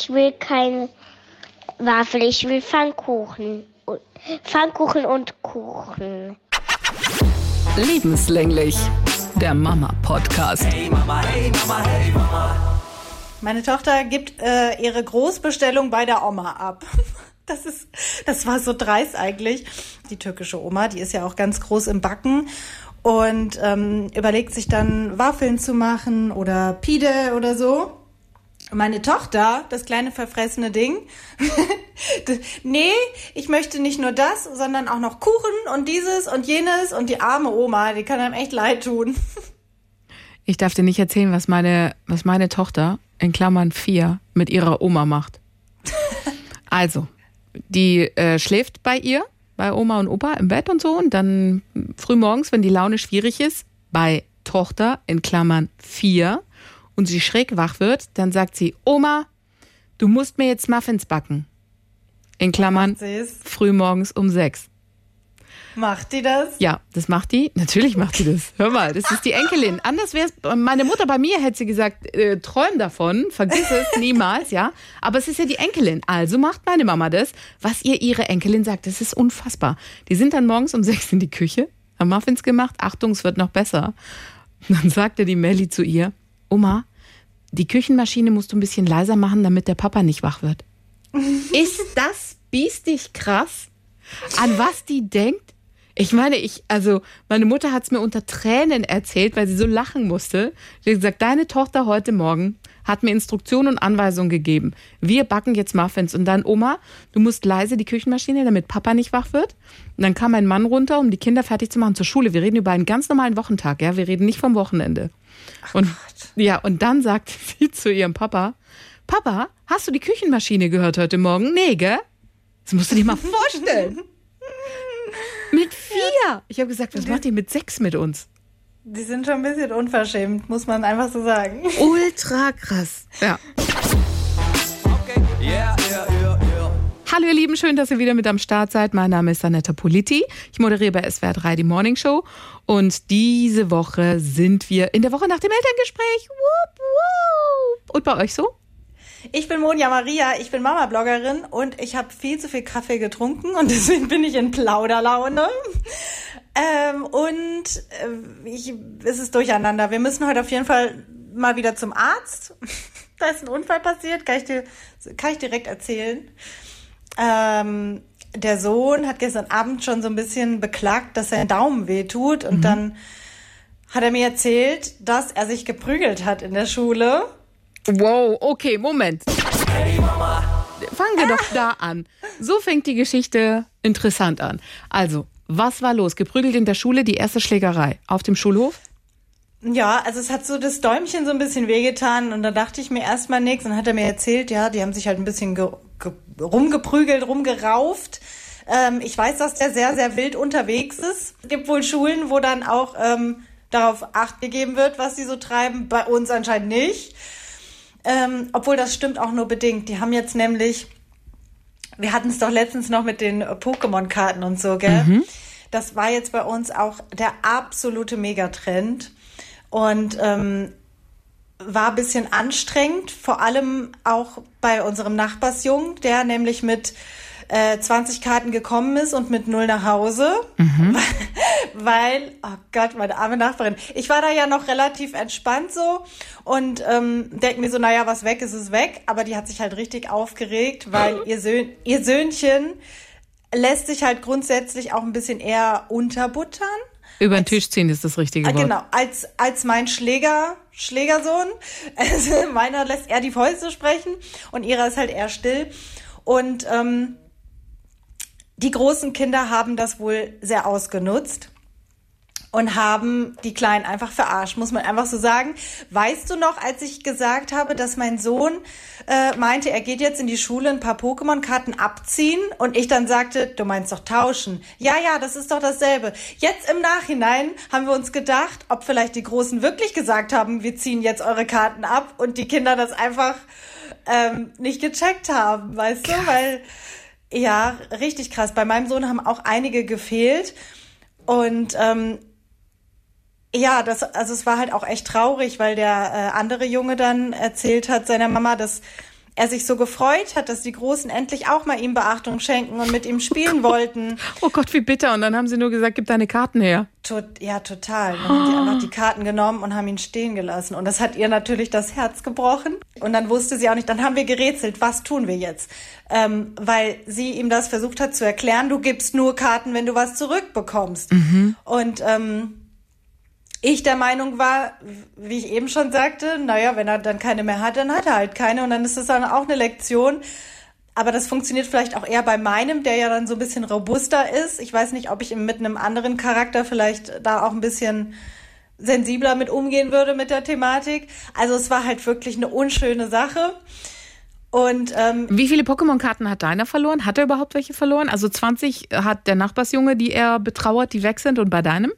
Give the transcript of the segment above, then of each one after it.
Ich will keine Waffel, ich will Pfannkuchen. Pfannkuchen und Kuchen. Lebenslänglich, der Mama-Podcast. Hey Mama, hey Mama, hey Mama. Meine Tochter gibt äh, ihre Großbestellung bei der Oma ab. Das ist, das war so dreist eigentlich. Die türkische Oma, die ist ja auch ganz groß im Backen und ähm, überlegt sich dann Waffeln zu machen oder Pide oder so meine Tochter, das kleine verfressene Ding, nee, ich möchte nicht nur das, sondern auch noch Kuchen und dieses und jenes und die arme Oma, die kann einem echt leid tun. Ich darf dir nicht erzählen, was meine, was meine Tochter in Klammern vier mit ihrer Oma macht. Also, die äh, schläft bei ihr, bei Oma und Opa im Bett und so und dann früh morgens, wenn die Laune schwierig ist, bei Tochter in Klammern vier und sie schräg wach wird, dann sagt sie, Oma, du musst mir jetzt Muffins backen. In Klammern, frühmorgens um sechs. Macht die das? Ja, das macht die. Natürlich macht die das. Hör mal, das ist die Enkelin. Anders wäre es, meine Mutter bei mir hätte sie gesagt, äh, träum davon, vergiss es niemals, ja. Aber es ist ja die Enkelin. Also macht meine Mama das, was ihr ihre Enkelin sagt. Das ist unfassbar. Die sind dann morgens um sechs in die Küche, haben Muffins gemacht. Achtung, es wird noch besser. Und dann sagte die Melli zu ihr, Oma, die Küchenmaschine musst du ein bisschen leiser machen, damit der Papa nicht wach wird. Ist das biestig krass, an was die denkt? Ich meine, ich, also, meine Mutter hat es mir unter Tränen erzählt, weil sie so lachen musste. Sie hat gesagt, deine Tochter heute Morgen hat mir Instruktionen und Anweisungen gegeben. Wir backen jetzt Muffins und dann, Oma, du musst leise die Küchenmaschine, damit Papa nicht wach wird. Und dann kam mein Mann runter, um die Kinder fertig zu machen zur Schule. Wir reden über einen ganz normalen Wochentag, ja. Wir reden nicht vom Wochenende. Ach und Gott. ja, und dann sagt sie zu ihrem Papa, Papa, hast du die Küchenmaschine gehört heute Morgen? Nee, gell? Das musst du dir mal vorstellen. mit vier. Ich habe gesagt, was macht ihr mit sechs mit uns? Die sind schon ein bisschen unverschämt, muss man einfach so sagen. Ultra krass. Ja. Hallo ihr Lieben, schön, dass ihr wieder mit am Start seid. Mein Name ist Anetta Politi. Ich moderiere bei SWR 3 die Morning Show. Und diese Woche sind wir in der Woche nach dem Elterngespräch. Wupp, wupp. Und bei euch so? Ich bin Monja Maria, ich bin Mama-Bloggerin und ich habe viel zu viel Kaffee getrunken und deswegen bin ich in Plauderlaune. Ähm, und äh, ich, es ist durcheinander. Wir müssen heute auf jeden Fall mal wieder zum Arzt. da ist ein Unfall passiert, kann ich dir kann ich direkt erzählen. Ähm, der Sohn hat gestern Abend schon so ein bisschen beklagt, dass sein Daumen weh tut und mhm. dann hat er mir erzählt, dass er sich geprügelt hat in der Schule. Wow, okay, Moment. Hey Mama. Fangen wir doch da an. So fängt die Geschichte interessant an. Also, was war los? Geprügelt in der Schule, die erste Schlägerei auf dem Schulhof? Ja, also es hat so das Däumchen so ein bisschen wehgetan und da dachte ich mir erstmal nichts. Und dann hat er mir erzählt, ja, die haben sich halt ein bisschen ge ge rumgeprügelt, rumgerauft. Ähm, ich weiß, dass der sehr, sehr wild unterwegs ist. Es gibt wohl Schulen, wo dann auch ähm, darauf Acht gegeben wird, was sie so treiben. Bei uns anscheinend nicht. Ähm, obwohl das stimmt auch nur bedingt. Die haben jetzt nämlich, wir hatten es doch letztens noch mit den Pokémon-Karten und so, gell? Mhm. Das war jetzt bei uns auch der absolute Megatrend. Und ähm, war ein bisschen anstrengend, vor allem auch bei unserem Nachbarsjungen, der nämlich mit äh, 20 Karten gekommen ist und mit null nach Hause, mhm. weil, oh Gott, meine arme Nachbarin. Ich war da ja noch relativ entspannt so und ähm, denke mir so, naja, was weg ist, ist weg. Aber die hat sich halt richtig aufgeregt, weil ihr, Söhn, ihr Söhnchen lässt sich halt grundsätzlich auch ein bisschen eher unterbuttern. Über den Tisch ziehen ist das richtige ah, Wort. Genau, als, als mein Schläger, Schlägersohn. Also meiner lässt eher die Fäuste sprechen und ihrer ist halt eher still. Und ähm, die großen Kinder haben das wohl sehr ausgenutzt und haben die Kleinen einfach verarscht, muss man einfach so sagen. Weißt du noch, als ich gesagt habe, dass mein Sohn äh, meinte, er geht jetzt in die Schule ein paar Pokémon-Karten abziehen und ich dann sagte, du meinst doch tauschen. Ja, ja, das ist doch dasselbe. Jetzt im Nachhinein haben wir uns gedacht, ob vielleicht die Großen wirklich gesagt haben, wir ziehen jetzt eure Karten ab und die Kinder das einfach ähm, nicht gecheckt haben, weißt krass. du? Weil, ja, richtig krass. Bei meinem Sohn haben auch einige gefehlt. Und ähm, ja, das, also es war halt auch echt traurig, weil der äh, andere Junge dann erzählt hat seiner Mama, dass er sich so gefreut hat, dass die Großen endlich auch mal ihm Beachtung schenken und mit ihm spielen wollten. Oh Gott, wie bitter. Und dann haben sie nur gesagt, gib deine Karten her. Tot, ja, total. Dann haben die einfach die Karten genommen und haben ihn stehen gelassen. Und das hat ihr natürlich das Herz gebrochen. Und dann wusste sie auch nicht, dann haben wir gerätselt, was tun wir jetzt? Ähm, weil sie ihm das versucht hat zu erklären, du gibst nur Karten, wenn du was zurückbekommst. Und ähm, ich der Meinung war, wie ich eben schon sagte, naja, wenn er dann keine mehr hat, dann hat er halt keine und dann ist das dann auch eine Lektion. Aber das funktioniert vielleicht auch eher bei meinem, der ja dann so ein bisschen robuster ist. Ich weiß nicht, ob ich mit einem anderen Charakter vielleicht da auch ein bisschen sensibler mit umgehen würde mit der Thematik. Also es war halt wirklich eine unschöne Sache. Und ähm, Wie viele Pokémon-Karten hat deiner verloren? Hat er überhaupt welche verloren? Also 20 hat der Nachbarsjunge, die er betrauert, die weg sind und bei deinem?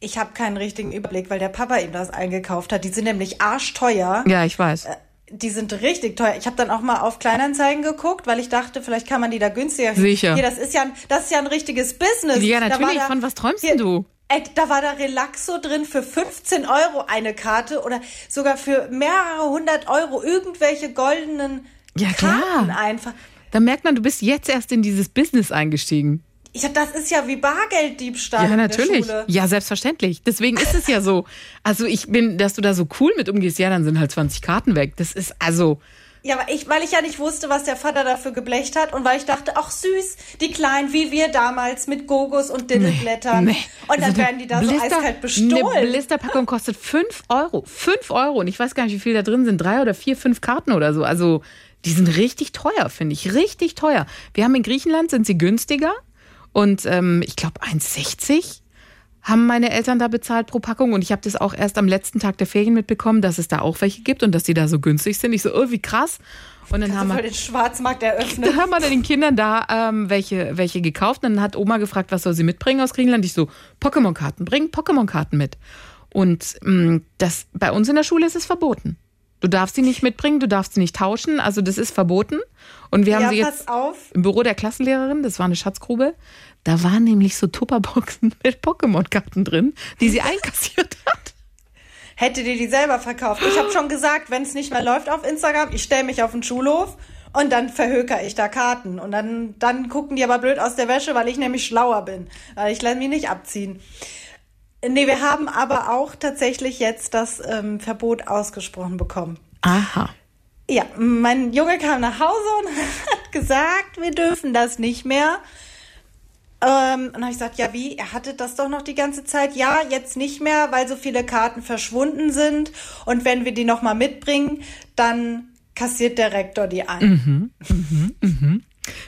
Ich habe keinen richtigen Überblick, weil der Papa ihm das eingekauft hat. Die sind nämlich arschteuer. Ja, ich weiß. Die sind richtig teuer. Ich habe dann auch mal auf Kleinanzeigen geguckt, weil ich dachte, vielleicht kann man die da günstiger. Sicher. Hier, das ist ja, ein- das ist ja ein richtiges Business. Ja, natürlich. da- Von was träumst hier, du? Ey, da war da Relaxo drin für 15 Euro eine Karte oder sogar für mehrere hundert Euro irgendwelche goldenen Ja, klar. Karten einfach. Da merkt man, du bist jetzt erst in dieses Business eingestiegen. Ja, das ist ja wie Bargelddiebstahl Ja, natürlich. Ja, selbstverständlich. Deswegen ist es ja so. Also ich bin, dass du da so cool mit umgehst, ja, dann sind halt 20 Karten weg. Das ist also, Ja, aber ich, weil ich ja nicht wusste, was der Vater dafür geblecht hat und weil ich dachte, ach süß, die Kleinen, wie wir damals mit Gogos und Diddleblättern. nee. Und dann Also werden die da so Blister- eiskalt bestohlen. Eine Blisterpackung kostet 5 Euro. 5 Euro. Und ich weiß gar nicht, wie viel da drin sind. Drei oder vier, fünf Karten oder so. Also die sind richtig teuer, finde ich. Richtig teuer. Wir haben in Griechenland, sind sie günstiger. Und ähm, ich glaube 1,60 haben meine Eltern da bezahlt pro Packung. Und ich habe das auch erst am letzten Tag der Ferien mitbekommen, dass es da auch welche gibt und dass die da so günstig sind. Ich so, oh, wie krass. Und dann haben wir den Schwarzmarkt eröffnet. dann haben wir dann den Kindern da ähm, welche, welche gekauft. Und dann hat Oma gefragt, was soll sie mitbringen aus Griechenland. Ich so, Pokémon-Karten, bring Pokémon-Karten mit. Und mh, das, bei uns in der Schule ist es verboten. Du darfst sie nicht mitbringen, du darfst sie nicht tauschen. Also das ist verboten. Und wir haben Ja, sie pass jetzt auf. im Büro der Klassenlehrerin, das war eine Schatzgrube, da waren nämlich so Tupperboxen mit Pokémon-Karten drin, die sie einkassiert hat. Hätte dir die selber verkauft. Ich habe schon gesagt, wenn es nicht mehr läuft auf Instagram, ich stelle mich auf den Schulhof und dann verhöker ich da Karten. Und dann, dann gucken die aber blöd aus der Wäsche, weil ich nämlich schlauer bin. Weil ich lasse mich nicht abziehen. Nee, wir haben aber auch tatsächlich jetzt das ähm, Verbot ausgesprochen bekommen. Aha. Ja, mein Junge kam nach Hause und hat gesagt, wir dürfen das nicht mehr. Ähm, und dann habe ich gesagt, ja wie, er hatte das doch noch die ganze Zeit. Ja, jetzt nicht mehr, weil so viele Karten verschwunden sind. Und wenn wir die nochmal mitbringen, dann kassiert der Rektor die ein.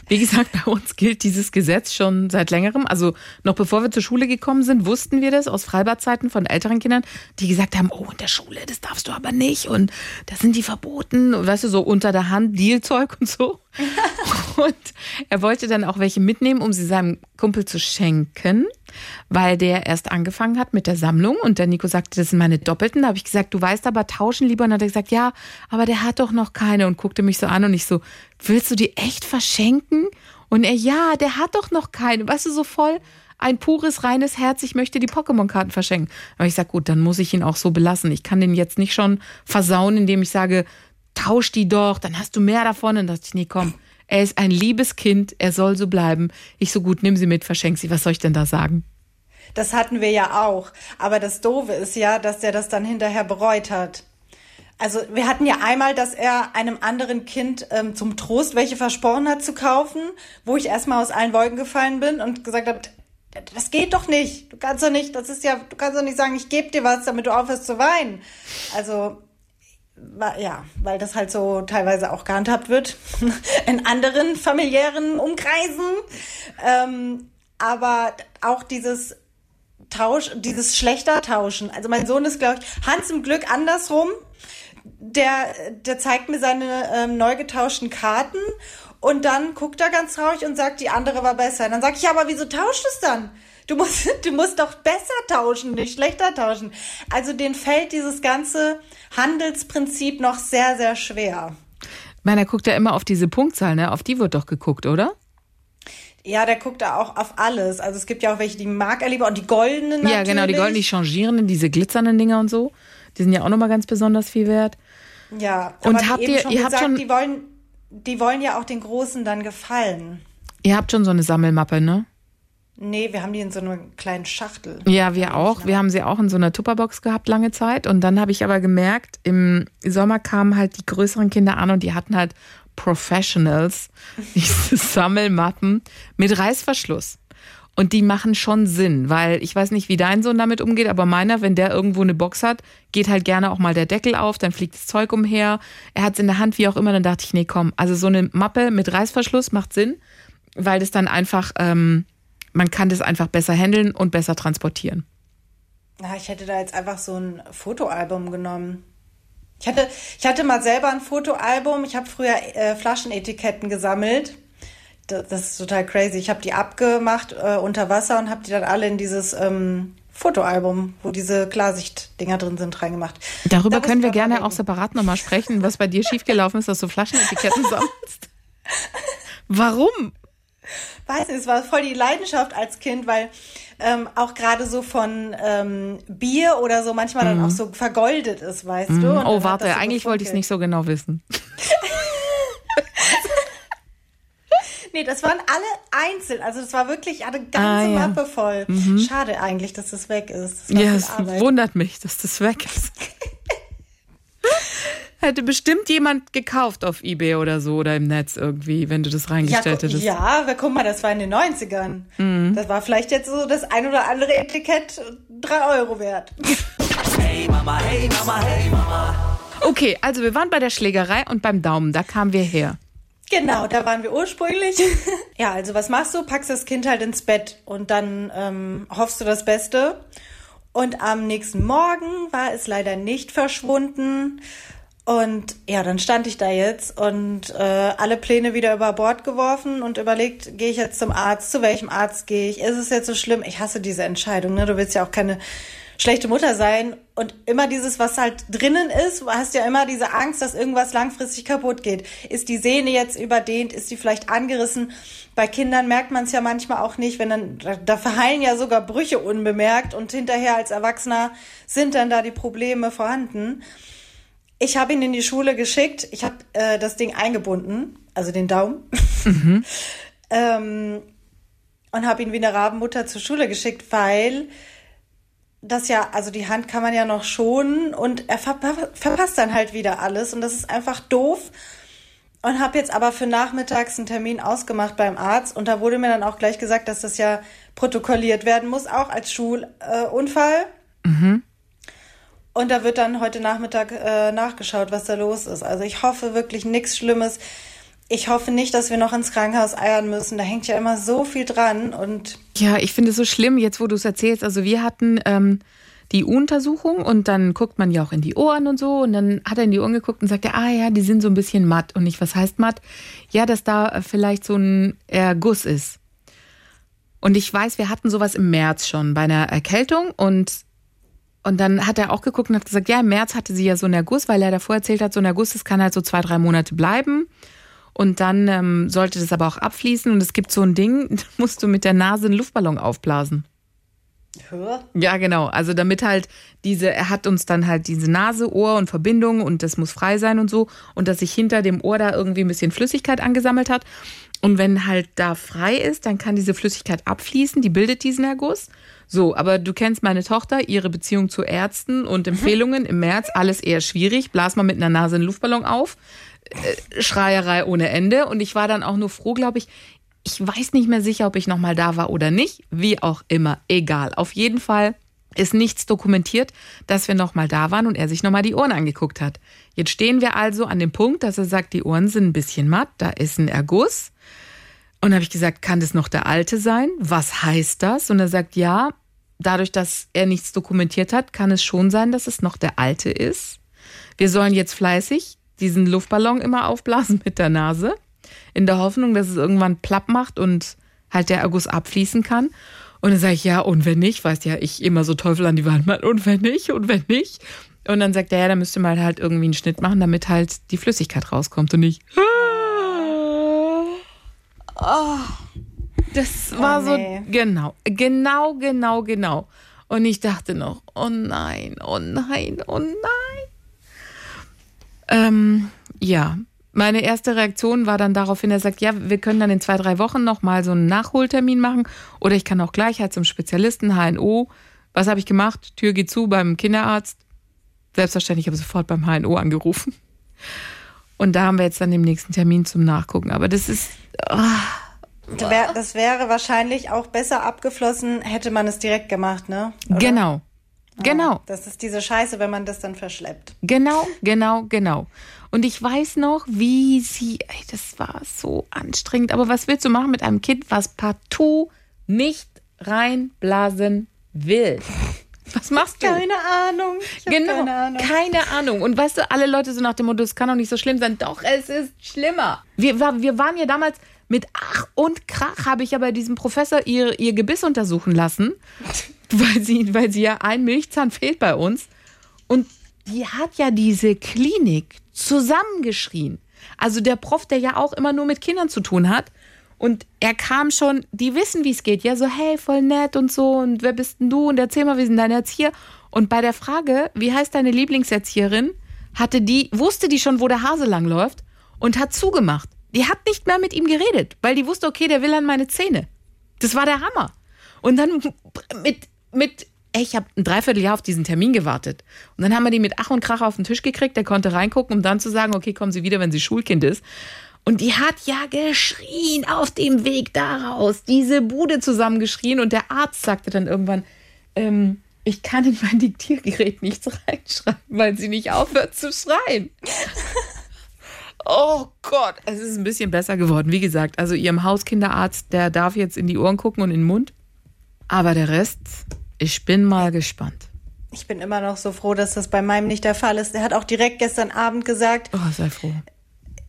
Wie gesagt, bei uns gilt dieses Gesetz schon seit längerem. Also noch bevor wir zur Schule gekommen sind, wussten wir das aus Freibadzeiten von älteren Kindern, die gesagt haben, oh, in der Schule, das darfst du aber nicht und da sind die verboten. Und weißt du, so unter der Hand Dealzeug und so. und er wollte dann auch welche mitnehmen, um sie seinem Kumpel zu schenken, weil der erst angefangen hat mit der Sammlung und der Nico sagte, das sind meine Doppelten. Da habe ich gesagt, du weißt aber tauschen lieber. Und dann hat er gesagt, ja, aber der hat doch noch keine und guckte mich so an und ich so, willst du die echt verschenken? Und er, ja, der hat doch noch keine. Weißt du, so voll ein pures, reines Herz, ich möchte die Pokémon-Karten verschenken. Aber ich sag, gut, dann muss ich ihn auch so belassen. Ich kann den jetzt nicht schon versauen, indem ich sage, tausch die doch, dann hast du mehr davon. Und dachte ich, nee, komm, er ist ein liebes Kind, er soll so bleiben. Ich so gut, nimm sie mit, verschenk sie. Was soll ich denn da sagen? Das hatten wir ja auch. Aber das Doofe ist ja, dass der das dann hinterher bereut hat. Also wir hatten ja einmal, dass er einem anderen Kind ähm, zum Trost welche versprochen hat zu kaufen, wo ich erstmal aus allen Wolken gefallen bin und gesagt habe, das geht doch nicht. Du kannst doch nicht, das ist ja, du kannst doch nicht sagen, ich gebe dir was, damit du aufhörst zu weinen. Also ja, weil das halt so teilweise auch gehandhabt wird in anderen familiären Umkreisen. Ähm, aber auch dieses Tausch, dieses schlechter Tauschen. Also mein Sohn ist, glaube ich, Hans im Glück andersrum. Der, der zeigt mir seine ähm, neu getauschten Karten und dann guckt er ganz traurig und sagt, die andere war besser. Dann sag ich, ja, aber wieso tauscht es dann? Du musst, du musst doch besser tauschen, nicht schlechter tauschen. Also denen fällt dieses ganze Handelsprinzip noch sehr, sehr schwer. Ich meine, er guckt ja immer auf diese Punktzahl, ne? Auf die wird doch geguckt, oder? Ja, der guckt da auch auf alles. Also es gibt ja auch welche, die mag er lieber und die goldenen Ja, genau, die natürlich. golden, die changierenden, diese glitzernden Dinger und so. Die sind ja auch nochmal ganz besonders viel wert. Ja, Und habt ihr- schon ihr habt gesagt, schon- die wollen, die wollen ja auch den Großen dann gefallen. Ihr habt schon so eine Sammelmappe, ne? Nee, wir haben die in so einer kleinen Schachtel. Ja, wir auch. Wir haben sie auch in so einer Tupperbox gehabt lange Zeit. Und dann habe ich aber gemerkt, im Sommer kamen halt die größeren Kinder an und die hatten halt Professionals, diese Sammelmappen mit Reißverschluss. Und die machen schon Sinn, weil ich weiß nicht, wie dein Sohn damit umgeht, aber meiner, wenn der irgendwo eine Box hat, geht halt gerne auch mal der Deckel auf, dann fliegt das Zeug umher. Er hat es in der Hand, wie auch immer, dann dachte ich, nee, komm, also so eine Mappe mit Reißverschluss macht Sinn, weil das dann einfach, ähm, man kann das einfach besser handeln und besser transportieren. Na, ich hätte da jetzt einfach so ein Fotoalbum genommen. Ich hatte, ich hatte mal selber ein Fotoalbum. Ich habe früher äh, Flaschenetiketten gesammelt das, das ist total crazy. Ich habe die abgemacht äh, unter Wasser und habe die dann alle in dieses ähm, Fotoalbum, wo diese Klarsicht-Dinger drin sind, reingemacht. Darüber da können wir gerne auch separat nochmal sprechen, was bei dir schiefgelaufen ist, dass du Flaschenetiketten sammelst. Warum? Weiß nicht, es war voll die Leidenschaft als Kind, weil ähm, auch gerade so von ähm, Bier oder so manchmal mm. dann auch mhm. so vergoldet ist, weißt mm. du? Und oh, warte, so eigentlich wollte ich es nicht so genau wissen. Nee, das waren alle einzeln. Also das war wirklich eine ganze ah, ja. Mappe voll. Mhm. Schade eigentlich, dass das weg ist. Das ja, es wundert mich, dass das weg ist. Hätte bestimmt jemand gekauft auf Ebay oder so oder im Netz irgendwie, wenn du das reingestellt ja, hättest. Ja, guck mal, das war in den 90ern. Mhm. Das war vielleicht jetzt so das ein oder andere Etikett drei Euro wert. Hey Mama, hey Mama, hey Mama. Okay, also wir waren bei der Schlägerei und beim Daumen, da kamen wir her. Genau, da waren wir ursprünglich. ja, also was machst du? Packst das Kind halt ins Bett und dann ähm, hoffst du das Beste. Und am nächsten Morgen war es leider nicht verschwunden. Und ja, dann stand ich da jetzt und äh, alle Pläne wieder über Bord geworfen und überlegt, gehe ich jetzt zum Arzt? Zu welchem Arzt gehe ich? Ist es jetzt so schlimm? Ich hasse diese Entscheidung. Ne? Du willst ja auch keine schlechte Mutter sein und immer dieses, was halt drinnen ist, hast ja immer diese Angst, dass irgendwas langfristig kaputt geht. Ist die Sehne jetzt überdehnt? Ist die vielleicht angerissen? Bei Kindern merkt man es ja manchmal auch nicht, wenn dann, da verheilen ja sogar Brüche unbemerkt und hinterher als Erwachsener sind dann da die Probleme vorhanden. Ich habe ihn in die Schule geschickt. Ich habe äh, das Ding eingebunden, also den Daumen. Mhm. ähm, und habe ihn wie eine Rabenmutter zur Schule geschickt, weil das ja, also die Hand kann man ja noch schonen und er ver verpasst dann halt wieder alles und das ist einfach doof. Und habe jetzt aber für nachmittags einen Termin ausgemacht beim Arzt und da wurde mir dann auch gleich gesagt, dass das ja protokolliert werden muss, auch als Schulunfall. Äh, mhm. Und da wird dann heute Nachmittag äh, nachgeschaut, was da los ist. Also ich hoffe wirklich nichts Schlimmes ich hoffe nicht, dass wir noch ins Krankenhaus eiern müssen. Da hängt ja immer so viel dran und. Ja, ich finde es so schlimm, jetzt wo du es erzählst. Also wir hatten ähm, die U-Untersuchung und dann guckt man ja auch in die Ohren und so. Und dann hat er in die Ohren geguckt und sagte, ah ja, die sind so ein bisschen matt. Und ich, was heißt matt? Ja, dass da vielleicht so ein Erguss ist. Und ich weiß, wir hatten sowas im März schon bei einer Erkältung und und dann hat er auch geguckt und hat gesagt, ja, im März hatte sie ja so einen Erguss, weil er davor erzählt hat, so ein Erguss, das kann halt so zwei, drei Monate bleiben. Und dann ähm, sollte das aber auch abfließen. Und es gibt so ein Ding, da musst du mit der Nase einen Luftballon aufblasen. Hör? Ja, genau. Also damit halt diese, er hat uns dann halt diese Nase, Ohr und Verbindung und das muss frei sein und so. Und dass sich hinter dem Ohr da irgendwie ein bisschen Flüssigkeit angesammelt hat. Und wenn halt da frei ist, dann kann diese Flüssigkeit abfließen, die bildet diesen Erguss. So, aber du kennst meine Tochter, ihre Beziehung zu Ärzten und Empfehlungen im März, alles eher schwierig. Blas mal mit einer Nase einen Luftballon auf. Äh, Schreierei ohne Ende. Und ich war dann auch nur froh, glaube ich. Ich weiß nicht mehr sicher, ob ich nochmal da war oder nicht. Wie auch immer, egal. Auf jeden Fall ist nichts dokumentiert, dass wir nochmal da waren und er sich nochmal die Ohren angeguckt hat. Jetzt stehen wir also an dem Punkt, dass er sagt, die Ohren sind ein bisschen matt, da ist ein Erguss. Und habe ich gesagt, kann das noch der alte sein? Was heißt das? Und er sagt, ja, dadurch, dass er nichts dokumentiert hat, kann es schon sein, dass es noch der alte ist. Wir sollen jetzt fleißig diesen Luftballon immer aufblasen mit der Nase, in der Hoffnung, dass es irgendwann plapp macht und halt der Erguss abfließen kann. Und dann sage ich, ja, und wenn nicht, weißt ja, ich immer so Teufel an die Wand mal, und wenn nicht, und wenn nicht. Und dann sagt er, ja, da müsste man halt irgendwie einen Schnitt machen, damit halt die Flüssigkeit rauskommt und nicht. Oh, das war oh, nee. so, genau, genau, genau, genau. Und ich dachte noch, oh nein, oh nein, oh nein. Ähm, ja, meine erste Reaktion war dann daraufhin, er sagt, ja, wir können dann in zwei, drei Wochen nochmal so einen Nachholtermin machen oder ich kann auch gleich halt zum Spezialisten, HNO. Was habe ich gemacht? Tür geht zu beim Kinderarzt. Selbstverständlich habe ich sofort beim HNO angerufen. Und da haben wir jetzt dann den nächsten Termin zum Nachgucken. Aber das ist. Oh. Das wäre wahrscheinlich auch besser abgeflossen, hätte man es direkt gemacht, ne? Oder? Genau. Genau. Das ist diese Scheiße, wenn man das dann verschleppt. Genau, genau, genau. Und ich weiß noch, wie sie, ey, das war so anstrengend. Aber was willst du machen mit einem Kind, was partout nicht reinblasen will? Was machst du? Keine Ahnung. genau, keine Ahnung. keine Ahnung. Und weißt du, alle Leute so nach dem Motto, es kann doch nicht so schlimm sein. Doch, es ist schlimmer. Wir, wir waren ja damals mit Ach und Krach, habe ich ja bei diesem Professor ihr, ihr Gebiss untersuchen lassen, weil sie, weil sie ja ein Milchzahn fehlt bei uns. Und die hat ja diese Klinik zusammengeschrien. Also der Prof, der ja auch immer nur mit Kindern zu tun hat. Und er kam schon, die wissen, wie es geht. Ja, so, hey, voll nett und so. Und wer bist denn du? Und erzähl mal, wie sind deine Erzieher? Und bei der Frage, wie heißt deine Lieblingserzieherin, hatte die, wusste die schon, wo der Hase langläuft und hat zugemacht. Die hat nicht mehr mit ihm geredet, weil die wusste, okay, der will an meine Zähne. Das war der Hammer. Und dann mit, mit ey, ich habe ein Dreivierteljahr auf diesen Termin gewartet. Und dann haben wir die mit Ach und Krach auf den Tisch gekriegt. Der konnte reingucken, um dann zu sagen, okay, kommen Sie wieder, wenn Sie Schulkind ist. Und die hat ja geschrien auf dem Weg daraus, diese Bude zusammengeschrien. Und der Arzt sagte dann irgendwann, ähm, ich kann in mein Diktiergerät nichts reinschreiben, weil sie nicht aufhört zu schreien. Oh Gott, es ist ein bisschen besser geworden. Wie gesagt, also ihrem Hauskinderarzt, der darf jetzt in die Ohren gucken und in den Mund. Aber der Rest, ich bin mal gespannt. Ich bin immer noch so froh, dass das bei meinem nicht der Fall ist. Der hat auch direkt gestern Abend gesagt. Oh, sei froh.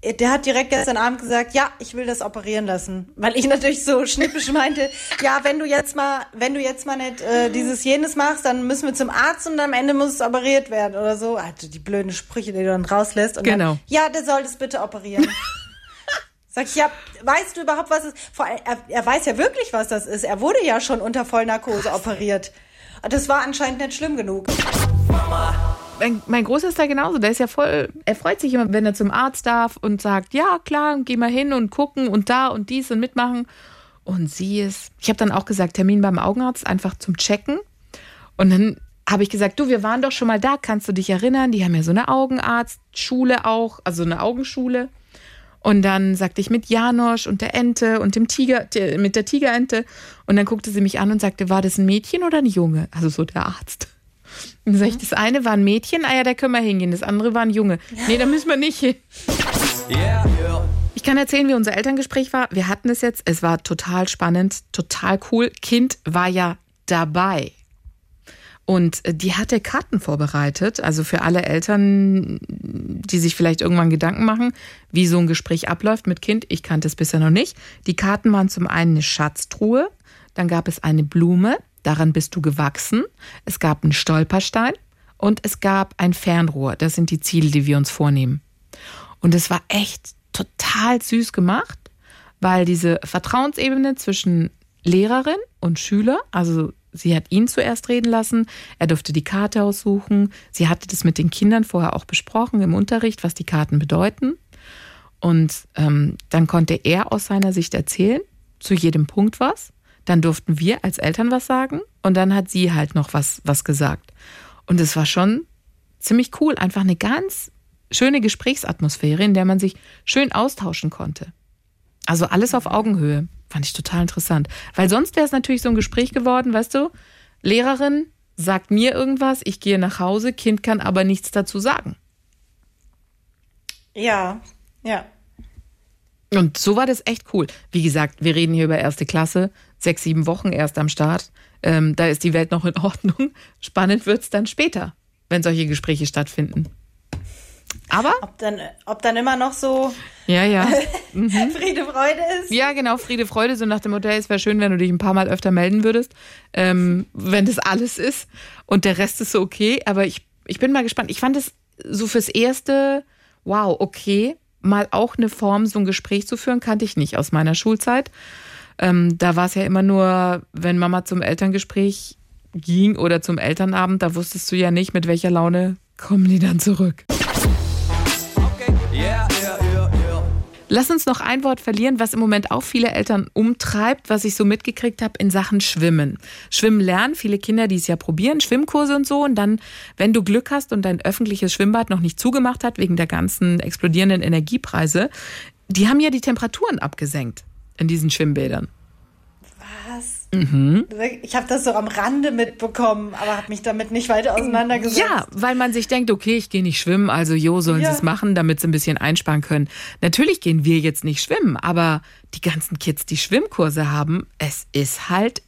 Der hat direkt gestern Abend gesagt, ja, ich will das operieren lassen, weil ich natürlich so schnippisch meinte, ja, wenn du jetzt mal, wenn du jetzt mal nicht äh, dieses jenes machst, dann müssen wir zum Arzt und am Ende muss es operiert werden oder so. Also die blöden Sprüche, die du dann rauslässt. Und genau. Dann, ja, der soll das bitte operieren. Sag ich, ja, weißt du überhaupt, was es vor er, er weiß ja wirklich, was das ist. Er wurde ja schon unter Vollnarkose operiert. Das war anscheinend nicht schlimm genug. Mein, mein Großer ist da genauso. Der ist ja voll, er freut sich immer, wenn er zum Arzt darf und sagt, ja, klar, geh mal hin und gucken und da und dies und mitmachen. Und sie ist, ich habe dann auch gesagt, Termin beim Augenarzt, einfach zum Checken. Und dann habe ich gesagt, du, wir waren doch schon mal da, kannst du dich erinnern? Die haben ja so eine Augenarztschule auch, also eine Augenschule. Und dann sagte ich mit Janosch und der Ente und dem Tiger, mit der Tigerente. Und dann guckte sie mich an und sagte, war das ein Mädchen oder ein Junge? Also so der Arzt. Dann sag ich, das eine war ein Mädchen, ah ja, da können wir hingehen. Das andere war ein Junge. Nee, da müssen wir nicht hin. Ich kann erzählen, wie unser Elterngespräch war. Wir hatten es jetzt, es war total spannend, total cool. Kind war ja dabei. Und die hatte Karten vorbereitet, also für alle Eltern, die sich vielleicht irgendwann Gedanken machen, wie so ein Gespräch abläuft mit Kind. Ich kannte es bisher noch nicht. Die Karten waren zum einen eine Schatztruhe, dann gab es eine Blume, daran bist du gewachsen. Es gab einen Stolperstein und es gab ein Fernrohr. Das sind die Ziele, die wir uns vornehmen. Und es war echt total süß gemacht, weil diese Vertrauensebene zwischen Lehrerin und Schüler, also Sie hat ihn zuerst reden lassen, er durfte die Karte aussuchen. Sie hatte das mit den Kindern vorher auch besprochen im Unterricht, was die Karten bedeuten. Und ähm, dann konnte er aus seiner Sicht erzählen, zu jedem Punkt was. Dann durften wir als Eltern was sagen und dann hat sie halt noch was, was gesagt. Und es war schon ziemlich cool, einfach eine ganz schöne Gesprächsatmosphäre, in der man sich schön austauschen konnte. Also alles auf Augenhöhe. Fand ich total interessant. Weil sonst wäre es natürlich so ein Gespräch geworden, weißt du? Lehrerin sagt mir irgendwas, ich gehe nach Hause, Kind kann aber nichts dazu sagen. Ja, ja. Und so war das echt cool. Wie gesagt, wir reden hier über erste Klasse, sechs, sieben Wochen erst am Start. Ähm, da ist die Welt noch in Ordnung. Spannend wird es dann später, wenn solche Gespräche stattfinden. Aber? Ob dann, ob dann immer noch so ja, ja. Mhm. Friede, Freude ist? Ja, genau, Friede, Freude. So nach dem Modell, es wäre schön, wenn du dich ein paar Mal öfter melden würdest, ähm, wenn das alles ist. Und der Rest ist so okay. Aber ich, ich bin mal gespannt. Ich fand es so fürs Erste, wow, okay, mal auch eine Form, so ein Gespräch zu führen, kannte ich nicht aus meiner Schulzeit. Ähm, da war es ja immer nur, wenn Mama zum Elterngespräch ging oder zum Elternabend, da wusstest du ja nicht, mit welcher Laune kommen die dann zurück. Lass uns noch ein Wort verlieren, was im Moment auch viele Eltern umtreibt, was ich so mitgekriegt habe in Sachen Schwimmen. Schwimmen lernen, viele Kinder, die es ja probieren, Schwimmkurse und so. Und dann, wenn du Glück hast und dein öffentliches Schwimmbad noch nicht zugemacht hat, wegen der ganzen explodierenden Energiepreise, die haben ja die Temperaturen abgesenkt in diesen Schwimmbädern. Mhm. Ich habe das so am Rande mitbekommen, aber habe mich damit nicht weiter auseinandergesetzt. Ja, weil man sich denkt, okay, ich gehe nicht schwimmen, also jo, sollen ja. sie es machen, damit sie ein bisschen einsparen können. Natürlich gehen wir jetzt nicht schwimmen, aber die ganzen Kids, die Schwimmkurse haben, es ist halt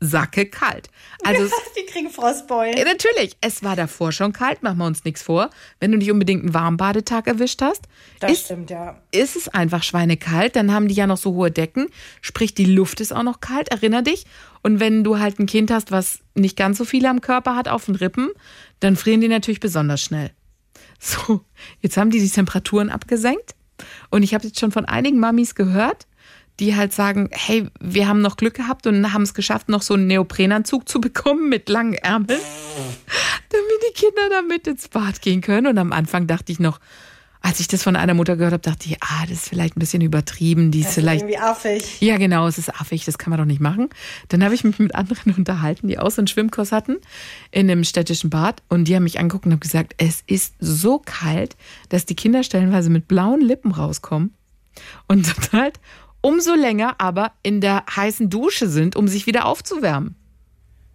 Sacke kalt. Also die kriegen Frostbeulen. Ja, natürlich. Es war davor schon kalt, machen wir uns nichts vor. Wenn du nicht unbedingt einen Warmbadetag erwischt hast, das ist, stimmt, ja. ist es einfach schweinekalt. Dann haben die ja noch so hohe Decken. Sprich, die Luft ist auch noch kalt, erinner dich. Und wenn du halt ein Kind hast, was nicht ganz so viel am Körper hat, auf den Rippen, dann frieren die natürlich besonders schnell. So, jetzt haben die die Temperaturen abgesenkt. Und ich habe jetzt schon von einigen Mamis gehört, die halt sagen, hey, wir haben noch Glück gehabt und haben es geschafft, noch so einen Neoprenanzug zu bekommen mit langen Ärmeln, damit die Kinder damit ins Bad gehen können. Und am Anfang dachte ich noch, als ich das von einer Mutter gehört habe, dachte ich, ah, das ist vielleicht ein bisschen übertrieben. Die ist das vielleicht ist irgendwie affig. Ja, genau, es ist affig, das kann man doch nicht machen. Dann habe ich mich mit anderen unterhalten, die auch so einen Schwimmkurs hatten in einem städtischen Bad und die haben mich angeguckt und haben gesagt, es ist so kalt, dass die Kinder stellenweise mit blauen Lippen rauskommen und total umso länger aber in der heißen Dusche sind, um sich wieder aufzuwärmen.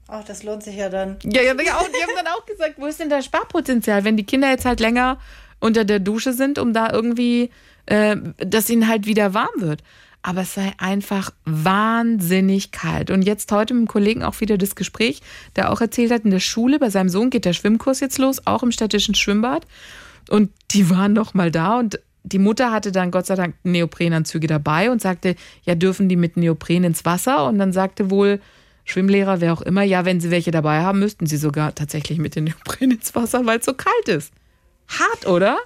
Ach, das lohnt sich ja dann. Ja, ja, die haben dann auch gesagt, wo ist denn das Sparpotenzial, wenn die Kinder jetzt halt länger unter der Dusche sind, um da irgendwie, äh, dass ihnen halt wieder warm wird. Aber es sei einfach wahnsinnig kalt. Und jetzt heute mit dem Kollegen auch wieder das Gespräch, der auch erzählt hat, in der Schule bei seinem Sohn geht der Schwimmkurs jetzt los, auch im städtischen Schwimmbad. Und die waren noch mal da und die Mutter hatte dann Gott sei Dank Neoprenanzüge dabei und sagte, ja, dürfen die mit Neopren ins Wasser? Und dann sagte wohl Schwimmlehrer, wer auch immer, ja, wenn sie welche dabei haben, müssten sie sogar tatsächlich mit den Neopren ins Wasser, weil es so kalt ist. Hart, oder?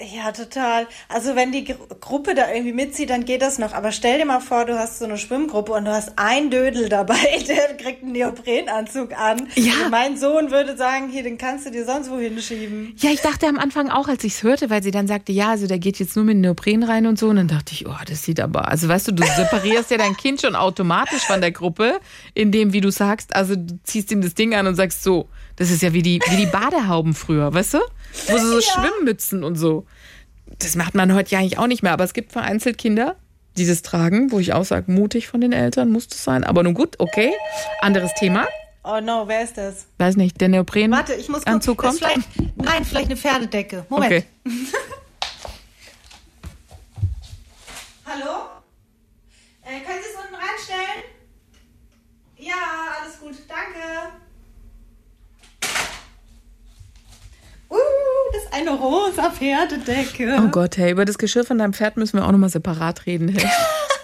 Ja, total. Also wenn die Gruppe da irgendwie mitzieht, dann geht das noch. Aber stell dir mal vor, du hast so eine Schwimmgruppe und du hast ein Dödel dabei, der kriegt einen Neoprenanzug an. Ja. Und mein Sohn würde sagen, hier, den kannst du dir sonst wohin schieben. Ja, ich dachte am Anfang auch, als ich es hörte, weil sie dann sagte, ja, also der geht jetzt nur mit Neopren rein und so. Und dann dachte ich, oh, das sieht aber, also weißt du, du separierst ja dein Kind schon automatisch von der Gruppe, indem, wie du sagst, also du ziehst ihm das Ding an und sagst so, das ist ja wie die, wie die Badehauben früher, weißt du? Wo sie so ja. Schwimmmützen und so. Das macht man heute ja eigentlich auch nicht mehr, aber es gibt vereinzelt Kinder, die das tragen, wo ich auch sage, mutig von den Eltern muss das sein. Aber nun gut, okay. Anderes Thema. Oh no, wer ist das? Weiß nicht, der Neopren. Warte, ich muss Anzug kommt. Vielleicht, nein, vielleicht eine Pferdedecke. Moment. Okay. Hallo? Äh, können Sie es unten reinstellen? Ja, alles gut, danke. Uh, das ist eine rosa Pferdedecke. Oh Gott, hey, über das Geschirr von deinem Pferd müssen wir auch nochmal separat reden. Hey.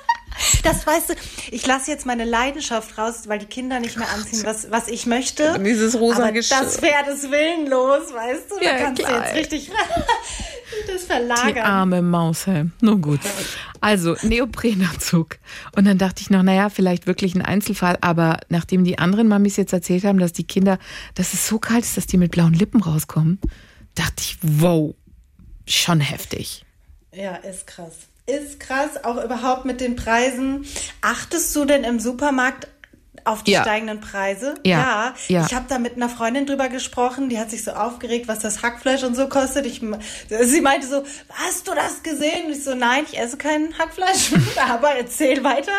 Das weißt du, ich lasse jetzt meine Leidenschaft raus, weil die Kinder nicht mehr anziehen, was, was ich möchte. Dieses rosa Aber Geschirr. das Pferd ist willenlos, weißt du? Da Ja, kannst klar. du jetzt richtig das Die verlagern. arme Maus, hey. Nun gut. Also, Neoprenanzug. Und dann dachte ich noch, naja, vielleicht wirklich ein Einzelfall, aber nachdem die anderen Mamis jetzt erzählt haben, dass die Kinder, dass es so kalt ist, dass die mit blauen Lippen rauskommen, dachte ich, wow, schon heftig. Ja, ist krass. Ist krass, auch überhaupt mit den Preisen. Achtest du denn im Supermarkt auf die Ja. steigenden Preise? Ja, ja. Ich habe da mit einer Freundin drüber gesprochen, die hat sich so aufgeregt, was das Hackfleisch und so kostet. Ich, sie meinte so, hast du das gesehen? Und ich so, nein, ich esse kein Hackfleisch, aber erzähl weiter.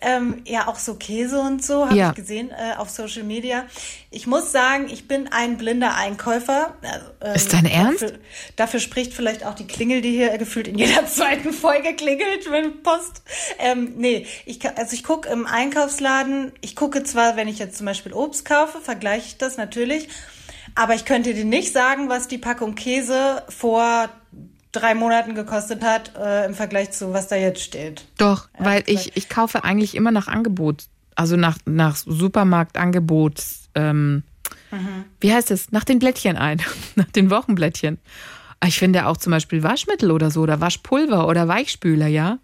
Ähm, ja, auch so Käse und so habe Ja. ich gesehen äh, auf Social Media. Ich muss sagen, ich bin ein blinder Einkäufer. Also, ähm, Ist dein Ernst? Dafür, dafür spricht vielleicht auch die Klingel, die hier gefühlt in jeder zweiten Folge klingelt, wenn Post. Ähm, nee, ich, also ich gucke im Einkaufsladen, ich gucke zwar, wenn ich jetzt zum Beispiel Obst kaufe, vergleiche ich das natürlich, aber ich könnte dir nicht sagen, was die Packung Käse vor drei Monaten gekostet hat äh, im Vergleich zu was da jetzt steht. Doch, weil gesagt. ich, ich kaufe eigentlich immer nach Angebot, also nach, nach Supermarktangebot, ähm, wie heißt es, nach den Blättchen ein, nach den Wochenblättchen. Ich finde auch zum Beispiel Waschmittel oder so oder Waschpulver oder Weichspüler, ja.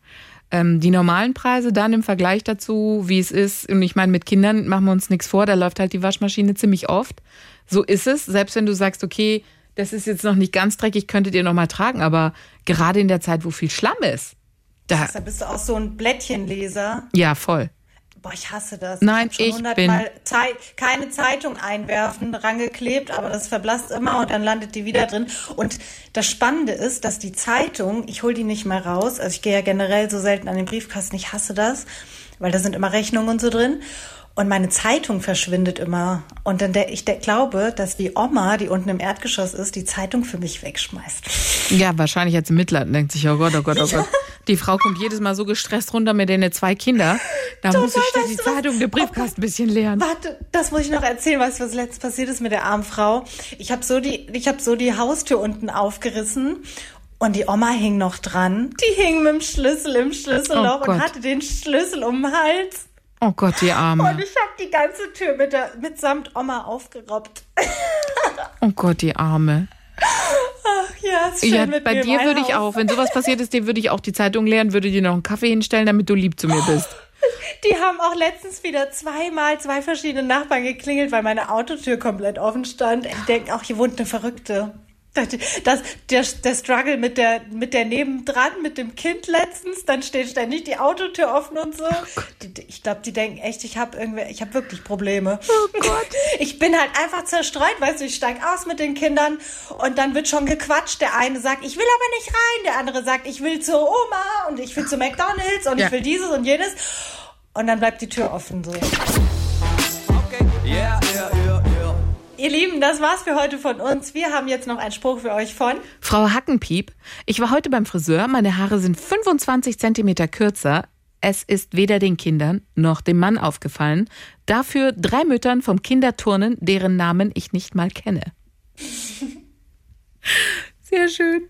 Ähm, die normalen Preise dann im Vergleich dazu, wie es ist. Und ich meine, mit Kindern machen wir uns nichts vor, da läuft halt die Waschmaschine ziemlich oft. So ist es. Selbst wenn du sagst, okay, das ist jetzt noch nicht ganz dreckig, könntet ihr noch mal tragen, aber gerade in der Zeit, wo viel Schlamm ist, da, Da bist du auch so ein Blättchenleser. ja, voll. Boah, ich hasse das. Nein, ich, ich hundertmal Zei keine Zeitung einwerfen, rangeklebt, aber das verblasst immer und dann landet die wieder drin. Und das Spannende ist, dass die Zeitung, ich hol die nicht mal raus, also ich gehe ja generell so selten an den Briefkasten, ich hasse das, weil da sind immer Rechnungen und so drin. Und meine Zeitung verschwindet immer. Und dann der, ich der, glaube, dass die Oma, die unten im Erdgeschoss ist, die Zeitung für mich wegschmeißt. Ja, wahrscheinlich hat sie Mitleid und denkt sich, oh Gott, oh Gott, oh Gott. Die Frau kommt jedes Mal so gestresst runter mit den zwei Kinder. Da muss ich die was? Zeitung, den Briefkasten ein bisschen leeren. Warte, das muss ich noch erzählen, weißt du, was letztes passiert ist mit der armen Frau? Ich habe so die, ich habe so die Haustür unten aufgerissen und die Oma hing noch dran. Die hing mit dem Schlüssel im Schlüsselloch Oh und hatte den Schlüssel um den Hals. Oh Gott, die Und Arme. ich habe die ganze Tür mit der mitsamt Oma aufgerobbt. Oh Gott, die Arme. Ach ja, ist schön Ja, mit bei mir dir würde ich auch, wenn sowas passiert ist, dir würde ich auch die Zeitung leeren, würde dir noch einen Kaffee hinstellen, damit du lieb zu mir bist. Die haben auch letztens wieder zweimal zwei verschiedene Nachbarn geklingelt, weil meine Autotür komplett offen stand. Die denken auch, hier wohnt eine Verrückte. Das, der, der Struggle mit der, mit der nebendran, mit dem Kind letztens, dann steht ständig die Autotür offen und so. Die- ich glaube, die denken echt, ich habe irgendwie, ich habe wirklich Probleme. Oh Gott. Ich bin halt einfach zerstreut, weißt du, ich steig aus mit den Kindern und dann wird schon gequatscht. Der eine sagt, ich will aber nicht rein, der andere sagt, ich will zur Oma und ich will zu McDonalds und Ja. ich will dieses und jenes. Und dann bleibt die Tür offen so. Ihr Lieben, das war's für heute von uns. Wir haben jetzt noch einen Spruch für euch von. Frau Hackenpiep, ich war heute beim Friseur, meine Haare sind 25 Zentimeter kürzer. Es ist weder den Kindern noch dem Mann aufgefallen. Dafür drei Müttern vom Kinderturnen, deren Namen ich nicht mal kenne. Sehr schön.